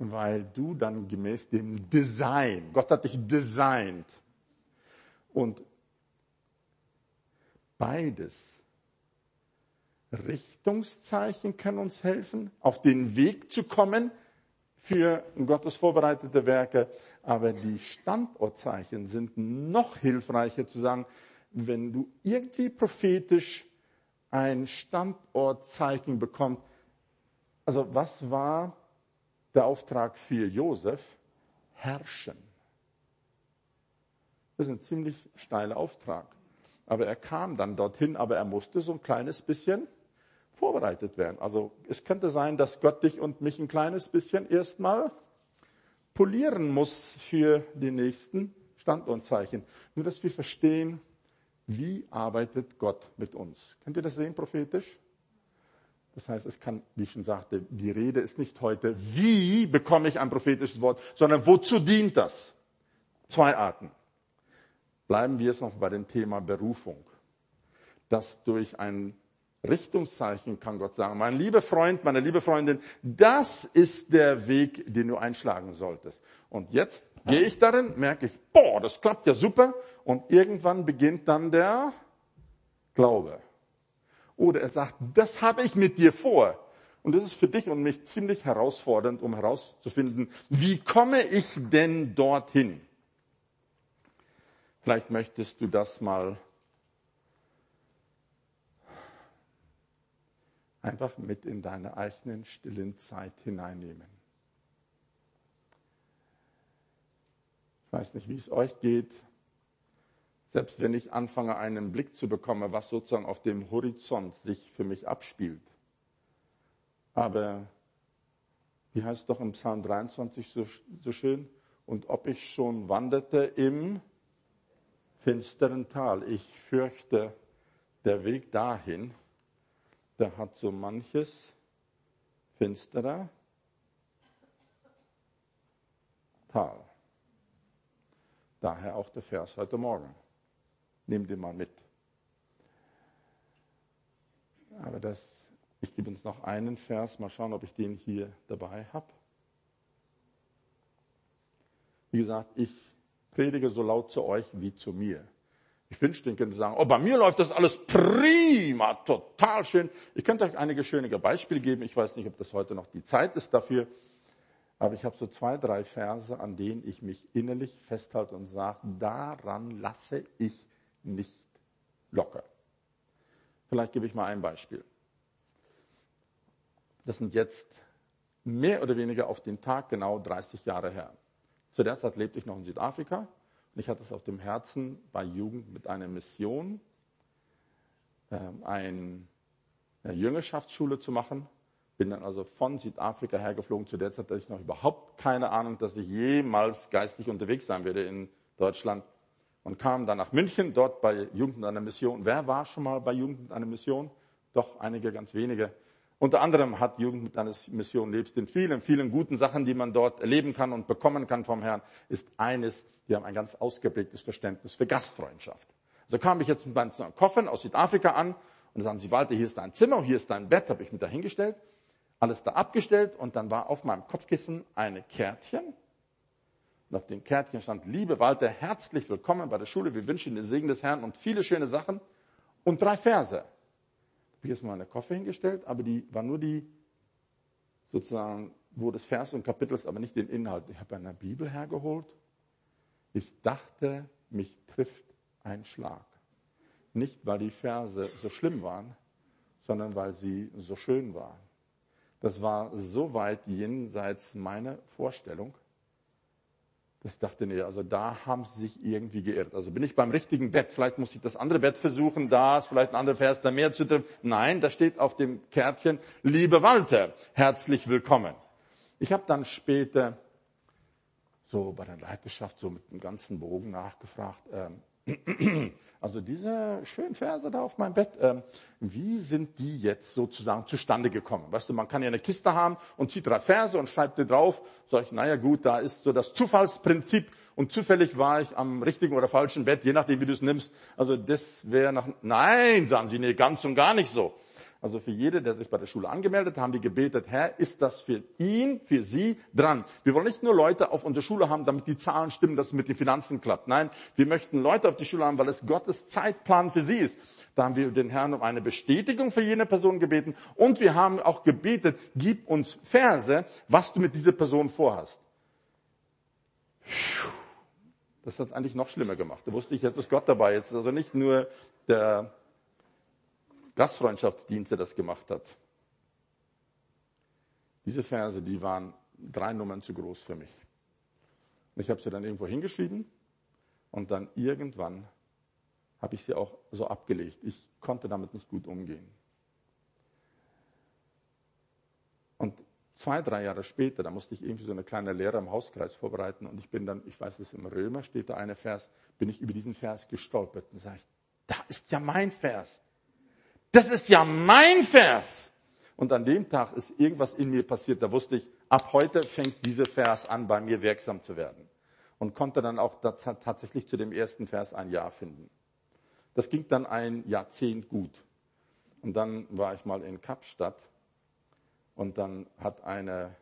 A: Weil du dann gemäß dem Design, Gott hat dich designt. Und beides, Richtungszeichen kann uns helfen, auf den Weg zu kommen für Gottes vorbereitete Werke, aber die Standortzeichen sind noch hilfreicher zu sagen, wenn du irgendwie prophetisch ein Standortzeichen bekommst. Also was war der Auftrag für Josef, herrschen. Das ist ein ziemlich steiler Auftrag. Aber er kam dann dorthin, aber er musste so ein kleines bisschen vorbereitet werden. Also es könnte sein, dass Gott dich und mich ein kleines bisschen erstmal polieren muss für die nächsten Standortzeichen. Nur dass wir verstehen, wie arbeitet Gott mit uns. Könnt ihr das sehen prophetisch? Das heißt, es kann, wie ich schon sagte, die Rede ist nicht heute, wie bekomme ich ein prophetisches Wort, sondern wozu dient das? Zwei Arten. Bleiben wir jetzt noch bei dem Thema Berufung. Das durch ein Richtungszeichen kann Gott sagen, mein lieber Freund, meine liebe Freundin, das ist der Weg, den du einschlagen solltest. Und jetzt gehe ich darin, merke ich, boah, das klappt ja super. Und irgendwann beginnt dann der Glaube. Oder er sagt, das habe ich mit dir vor. Und das ist für dich und mich ziemlich herausfordernd, um herauszufinden, wie komme ich denn dorthin? Vielleicht möchtest du das mal einfach mit in deine eigenen stillen Zeit hineinnehmen. Ich weiß nicht, wie es euch geht. Selbst wenn ich anfange, einen Blick zu bekommen, was sozusagen auf dem Horizont sich für mich abspielt. Aber wie heißt es doch im Psalm 23 so, so schön? Und ob ich schon wanderte im finsteren Tal, ich fürchte, der Weg dahin, der hat so manches finsterer Tal. Daher auch der Vers heute Morgen. Nimm den mal mit. Aber das, ich gebe uns noch einen Vers, mal schauen, ob ich den hier dabei habe. Wie gesagt, ich predige so laut zu euch wie zu mir. Ich wünschte, ich könnte sagen, oh, bei mir läuft das alles prima, total schön. Ich könnte euch einige schöne Beispiele geben. Ich weiß nicht, ob das heute noch die Zeit ist dafür. Aber ich habe so zwei, drei Verse, an denen ich mich innerlich festhalte und sage, daran lasse ich nicht locker. Vielleicht gebe ich mal ein Beispiel. Das sind jetzt mehr oder weniger auf den Tag genau 30 Jahre her. Zu der Zeit lebte ich noch in Südafrika und ich hatte es auf dem Herzen, bei Jugend mit einer Mission ähm, eine Jüngerschaftsschule zu machen. Bin dann also von Südafrika hergeflogen. Zu der Zeit hatte ich noch überhaupt keine Ahnung, dass ich jemals geistlich unterwegs sein werde in Deutschland und kam dann nach München, dort bei Jugend mit einer Mission. Wer war schon mal bei Jugend mit einer Mission? Doch einige, ganz wenige. Unter anderem hat Jugend mit einer Mission nebst den vielen, vielen guten Sachen, die man dort erleben kann und bekommen kann vom Herrn, ist eines, die haben ein ganz ausgeprägtes Verständnis für Gastfreundschaft. Also kam ich jetzt mit meinen Koffern aus Südafrika an und dann sagen sie, Walter, hier ist dein Zimmer, hier ist dein Bett, habe ich mich da hingestellt, alles da abgestellt und dann war auf meinem Kopfkissen eine Kärtchen und auf dem Kärtchen stand, liebe Walter, herzlich willkommen bei der Schule. Wir wünschen den Segen des Herrn und viele schöne Sachen. Und drei Verse. Habe ich jetzt mal eine Koffer hingestellt, aber die war nur die sozusagen, wo das Vers und Kapitel ist, aber nicht den Inhalt. Ich habe eine Bibel hergeholt. Ich dachte, mich trifft ein Schlag. Nicht, weil die Verse so schlimm waren, sondern weil sie so schön waren. Das war so weit jenseits meiner Vorstellung, ich dachte, nee, also da haben sie sich irgendwie geirrt. Also bin ich beim richtigen Bett. Vielleicht muss ich das andere Bett versuchen. Da ist vielleicht ein anderer Vers, da mehr zu treffen. Nein, da steht auf dem Kärtchen, liebe Walter, herzlich willkommen. Ich habe dann später so bei der Leiterschaft so mit dem ganzen Bogen nachgefragt. Ähm, also diese schönen Verse da auf meinem Bett, ähm, wie sind die jetzt sozusagen zustande gekommen? Weißt du, man kann ja eine Kiste haben und zieht drei Verse und schreibt die drauf. Sag ich, naja gut, da ist so das Zufallsprinzip und zufällig war ich am richtigen oder falschen Bett, je nachdem wie du es nimmst. Also das wäre nach, nein, sagen sie, nee, ganz und gar nicht so. Also für jede, der sich bei der Schule angemeldet, haben wir gebetet, Herr, ist das für ihn, für sie dran? Wir wollen nicht nur Leute auf unsere Schule haben, damit die Zahlen stimmen, dass es mit den Finanzen klappt. Nein, wir möchten Leute auf die Schule haben, weil es Gottes Zeitplan für sie ist. Da haben wir den Herrn um eine Bestätigung für jene Person gebeten und wir haben auch gebetet, gib uns Verse, was du mit dieser Person vorhast. Das hat es eigentlich noch schlimmer gemacht. Da wusste ich, jetzt ist Gott dabei. Jetzt ist also nicht nur der Gastfreundschaftsdienste das gemacht hat. Diese Verse, die waren drei Nummern zu groß für mich. Ich habe sie dann irgendwo hingeschrieben und dann irgendwann habe ich sie auch so abgelegt. Ich konnte damit nicht gut umgehen. Und zwei, drei Jahre später, da musste ich irgendwie so eine kleine Lehre im Hauskreis vorbereiten und ich bin dann, ich weiß es im Römer steht da eine Vers, bin ich über diesen Vers gestolpert und sage da ist ja mein Vers. Das ist ja mein Vers. Und an dem Tag ist irgendwas in mir passiert. Da wusste ich, ab heute fängt dieser Vers an, bei mir wirksam zu werden. Und konnte dann auch tatsächlich zu dem ersten Vers ein Ja finden. Das ging dann ein Jahrzehnt gut. Und dann war ich mal in Kapstadt und dann hat eine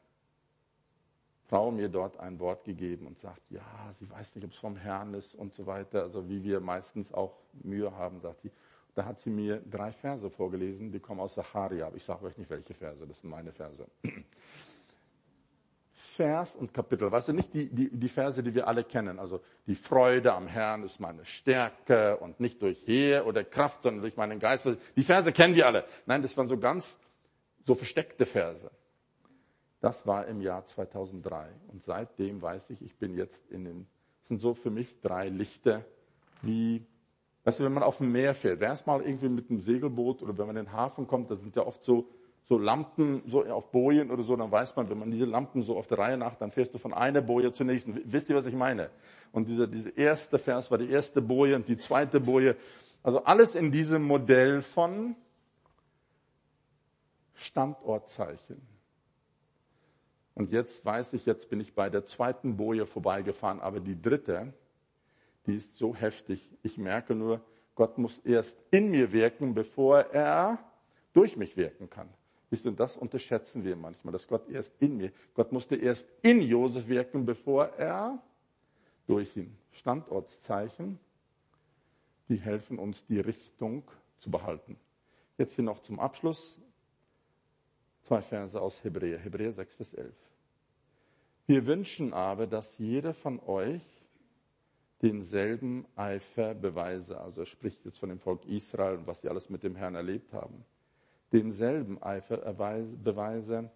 A: Frau mir dort ein Wort gegeben und sagt, ja, sie weiß nicht, ob es vom Herrn ist und so weiter. Also wie wir meistens auch Mühe haben, sagt sie. Da hat sie mir drei Verse vorgelesen, die kommen aus Sacharia, aber ich sage euch nicht, welche Verse, das sind meine Verse. Vers und Kapitel, weißt du, nicht die, die, die Verse, die wir alle kennen, also die Freude am Herrn ist meine Stärke und nicht durch Heer oder Kraft, sondern durch meinen Geist. Die Verse kennen wir alle. Nein, das waren so ganz, so versteckte Verse. Das war im Jahr 2003 und seitdem weiß ich, ich bin jetzt in den, das sind so für mich drei Lichter, wie Weißt du, wenn man auf dem Meer fährt, wer ist mal irgendwie mit einem Segelboot oder wenn man in den Hafen kommt, da sind ja oft so, so Lampen so auf Bojen oder so, dann weiß man, wenn man diese Lampen so auf der Reihe nach, dann fährst du von einer Boje zur nächsten. Wisst ihr, was ich meine? Und dieser, dieser erste Vers war die erste Boje und die zweite Boje. Also alles in diesem Modell von Standortzeichen. Und jetzt weiß ich, jetzt bin ich bei der zweiten Boje vorbeigefahren, aber die dritte, die ist so heftig. Ich merke nur, Gott muss erst in mir wirken, bevor er durch mich wirken kann. Wisst ihr, das unterschätzen wir manchmal, dass Gott erst in mir, Gott musste erst in Josef wirken, bevor er durch ihn. Standortszeichen, die helfen uns, die Richtung zu behalten. Jetzt hier noch zum Abschluss zwei Verse aus Hebräer, Hebräer 6 bis 11. Wir wünschen aber, dass jeder von euch denselben Eifer beweise. Also er spricht jetzt von dem Volk Israel und was sie alles mit dem Herrn erlebt haben. Denselben Eifer beweise,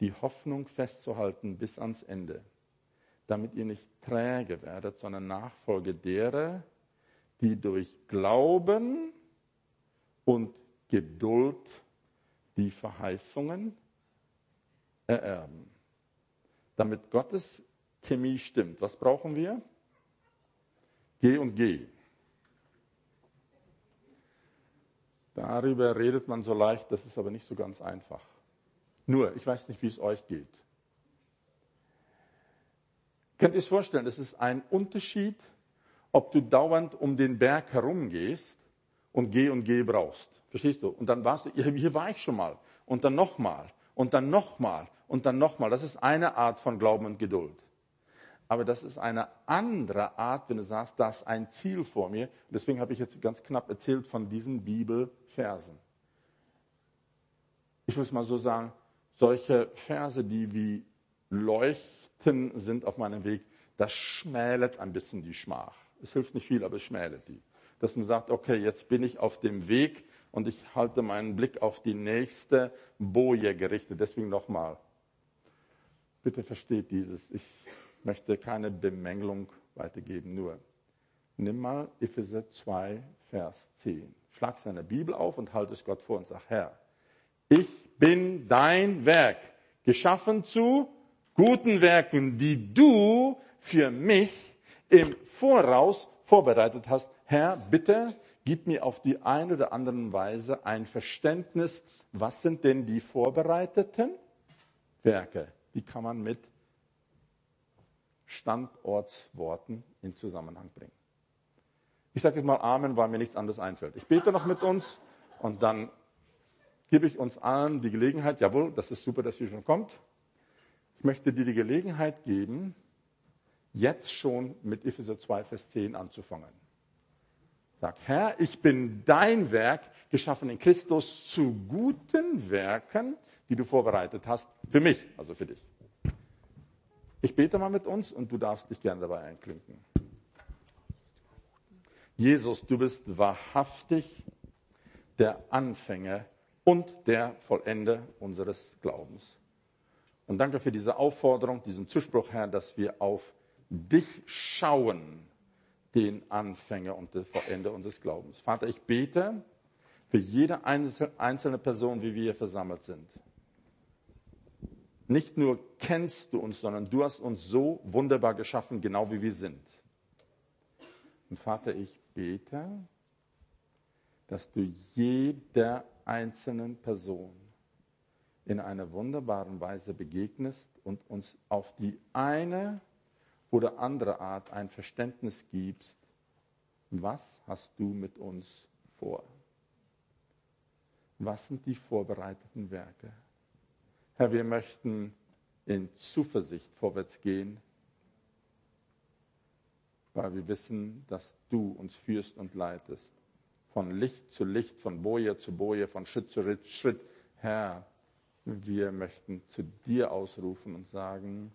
A: die Hoffnung festzuhalten bis ans Ende, damit ihr nicht träge werdet, sondern Nachfolge derer, die durch Glauben und Geduld die Verheißungen ererben. Damit Gottes Chemie stimmt. Was brauchen wir? Geh und geh. Darüber redet man so leicht, das ist aber nicht so ganz einfach. Nur, ich weiß nicht, wie es euch geht. Könnt ihr es vorstellen, es ist ein Unterschied, ob du dauernd um den Berg herumgehst und geh und geh brauchst. Verstehst du? Und dann warst du, hier war ich schon mal. Und dann nochmal. Und dann nochmal. Und dann nochmal. Das ist eine Art von Glauben und Geduld. Aber das ist eine andere Art, wenn du sagst, da ist ein Ziel vor mir. Deswegen habe ich jetzt ganz knapp erzählt von diesen Bibelversen. Ich es mal so sagen, solche Verse, die wie Leuchten sind auf meinem Weg, das schmälert ein bisschen die Schmach. Es hilft nicht viel, aber es schmälert die. Dass man sagt, okay, jetzt bin ich auf dem Weg und ich halte meinen Blick auf die nächste Boje gerichtet. Deswegen nochmal. Bitte versteht dieses. Ich möchte keine Bemängelung weitergeben, nur nimm mal Epheser 2, Vers 10. Schlag seine Bibel auf und halte es Gott vor und sag, Herr, ich bin dein Werk, geschaffen zu guten Werken, die du für mich im Voraus vorbereitet hast. Herr, bitte gib mir auf die eine oder andere Weise ein Verständnis, was sind denn die vorbereiteten Werke? Die kann man mit Standortsworten in Zusammenhang bringen. Ich sage jetzt mal Amen, weil mir nichts anderes einfällt. Ich bete noch mit uns und dann gebe ich uns allen die Gelegenheit, jawohl, das ist super, dass sie schon kommt. Ich möchte dir die Gelegenheit geben, jetzt schon mit Epheser 2, Vers 10 anzufangen. Sag, Herr, ich bin dein Werk, geschaffen in Christus zu guten Werken, die du vorbereitet hast, für mich, also für dich. Ich bete mal mit uns und du darfst dich gerne dabei einklinken. Jesus, du bist wahrhaftig der Anfänger und der Vollender unseres Glaubens. Und danke für diese Aufforderung, diesen Zuspruch, Herr, dass wir auf dich schauen, den Anfänger und den Vollender unseres Glaubens. Vater, ich bete für jede einzelne Person, wie wir hier versammelt sind. Nicht nur kennst du uns, sondern du hast uns so wunderbar geschaffen, genau wie wir sind. Und Vater, ich bete, dass du jeder einzelnen Person in einer wunderbaren Weise begegnest und uns auf die eine oder andere Art ein Verständnis gibst, was hast du mit uns vor? Was sind die vorbereiteten Werke? Herr, wir möchten in Zuversicht vorwärts gehen, weil wir wissen, dass du uns führst und leitest. Von Licht zu Licht, von Boje zu Boje, von Schritt zu Schritt. Herr, wir möchten zu dir ausrufen und sagen,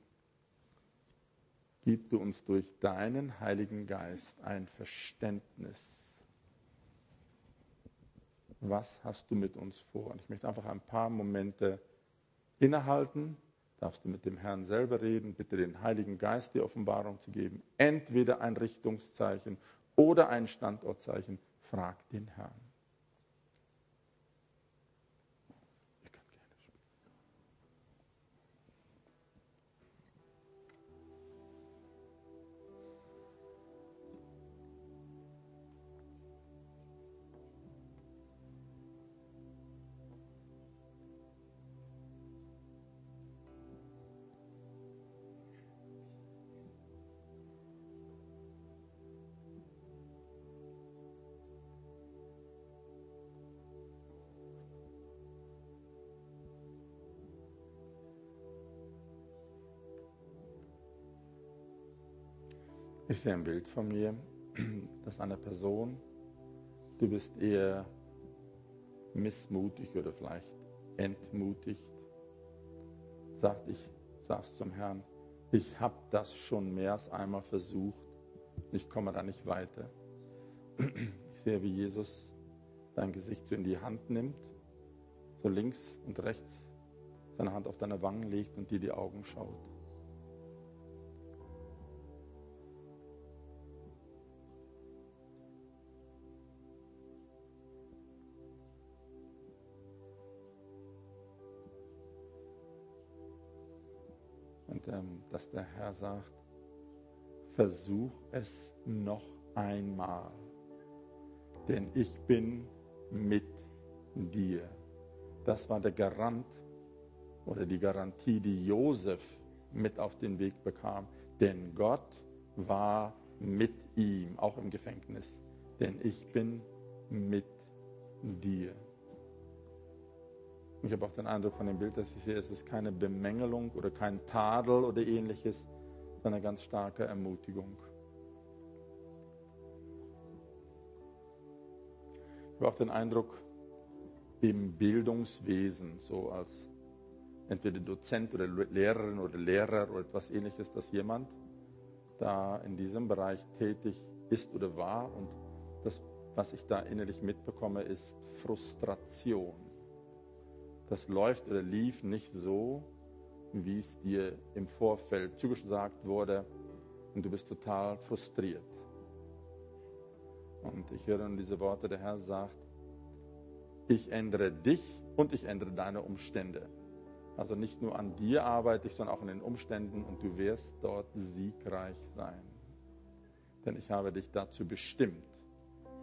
A: gib du uns durch deinen Heiligen Geist ein Verständnis. Was hast du mit uns vor? Und ich möchte einfach ein paar Momente innehalten, darfst du mit dem Herrn selber reden, bitte den Heiligen Geist die Offenbarung zu geben. Entweder ein Richtungszeichen oder ein Standortzeichen. Frag den Herrn. Ich sehe ein Bild von mir, das eine Person, du bist eher missmutig oder vielleicht entmutigt, sagt ich, sagst zum Herrn, ich habe das schon mehr als einmal versucht, ich komme da nicht weiter. Ich sehe, wie Jesus dein Gesicht so in die Hand nimmt, so links und rechts seine Hand auf deine Wangen legt und dir die Augen schaut. Dass der Herr sagt, versuch es noch einmal, denn ich bin mit dir. Das war der Garant oder die Garantie, die Josef mit auf den Weg bekam. Denn Gott war mit ihm, auch im Gefängnis. Denn ich bin mit dir. Ich habe auch den Eindruck von dem Bild, dass ich sehe, es ist keine Bemängelung oder kein Tadel oder ähnliches, sondern eine ganz starke Ermutigung. Ich habe auch den Eindruck, im Bildungswesen, so als entweder Dozent oder Lehrerin oder Lehrer oder etwas ähnliches, dass jemand da in diesem Bereich tätig ist oder war und das, was ich da innerlich mitbekomme, ist Frustration. Das läuft oder lief nicht so, wie es dir im Vorfeld zugesagt wurde und du bist total frustriert. Und ich höre nun diese Worte, der Herr sagt, ich ändere dich und ich ändere deine Umstände. Also nicht nur an dir arbeite ich, sondern auch an den Umständen und du wirst dort siegreich sein. Denn ich habe dich dazu bestimmt,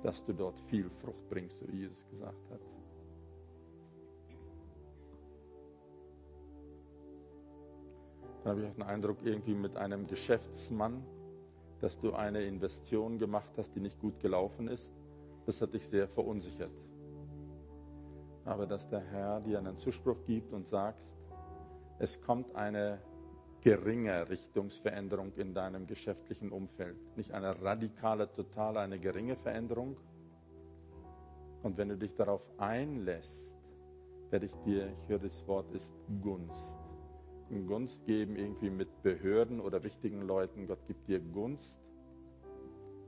A: dass du dort viel Frucht bringst, so wie Jesus gesagt hat. Dann habe ich auch den Eindruck, irgendwie mit einem Geschäftsmann, dass du eine Investition gemacht hast, die nicht gut gelaufen ist. Das hat dich sehr verunsichert. Aber dass der Herr dir einen Zuspruch gibt und sagt, es kommt eine geringe Richtungsveränderung in deinem geschäftlichen Umfeld. Nicht eine radikale, totale, eine geringe Veränderung. Und wenn du dich darauf einlässt, werde ich dir, ich höre das Wort, ist Gunst. Gunst geben irgendwie mit Behörden oder wichtigen Leuten. Gott gibt dir Gunst.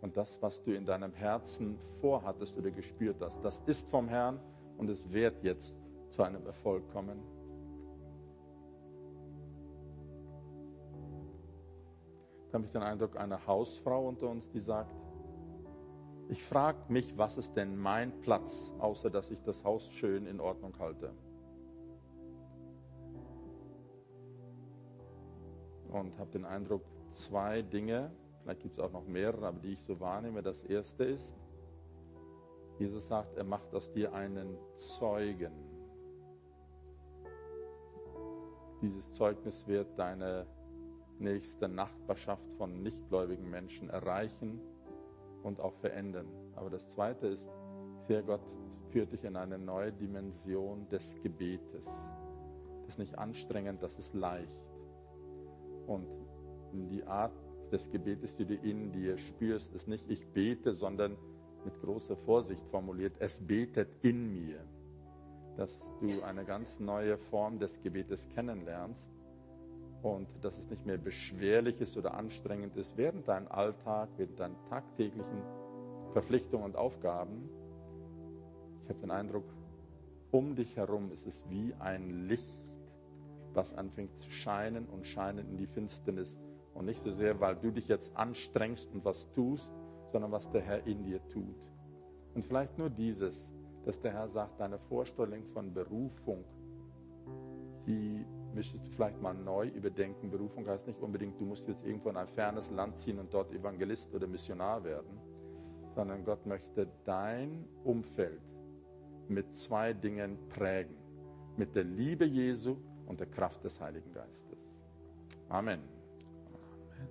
A: Und das, was du in deinem Herzen vorhattest oder gespürt hast, das ist vom Herrn und es wird jetzt zu einem Erfolg kommen. Da habe ich den Eindruck, eine Hausfrau unter uns, die sagt, ich frage mich, was ist denn mein Platz, außer dass ich das Haus schön in Ordnung halte. Und habe den Eindruck, zwei Dinge, vielleicht gibt es auch noch mehrere, aber die ich so wahrnehme. Das erste ist, Jesus sagt, er macht aus dir einen Zeugen. Dieses Zeugnis wird deine nächste Nachbarschaft von nichtgläubigen Menschen erreichen und auch verändern. Aber das Zweite ist, sehr Gott führt dich in eine neue Dimension des Gebetes. Das ist nicht anstrengend, das ist leicht. Und die Art des Gebetes, die du in dir spürst, ist nicht ich bete, sondern mit großer Vorsicht formuliert, es betet in mir. Dass du eine ganz neue Form des Gebetes kennenlernst und dass es nicht mehr beschwerlich ist oder anstrengend ist während deinem Alltag, während deinen tagtäglichen Verpflichtungen und Aufgaben. Ich habe den Eindruck, um dich herum ist es wie ein Licht, was anfängt zu scheinen und scheinen in die Finsternis. Und nicht so sehr, weil du dich jetzt anstrengst und was tust, sondern was der Herr in dir tut. Und vielleicht nur dieses, dass der Herr sagt, deine Vorstellung von Berufung, die müsstest du vielleicht mal neu überdenken. Berufung heißt nicht unbedingt, du musst jetzt irgendwo in ein fernes Land ziehen und dort Evangelist oder Missionar werden, sondern Gott möchte dein Umfeld mit zwei Dingen prägen. Mit der Liebe Jesu und der Kraft des Heiligen Geistes. Amen.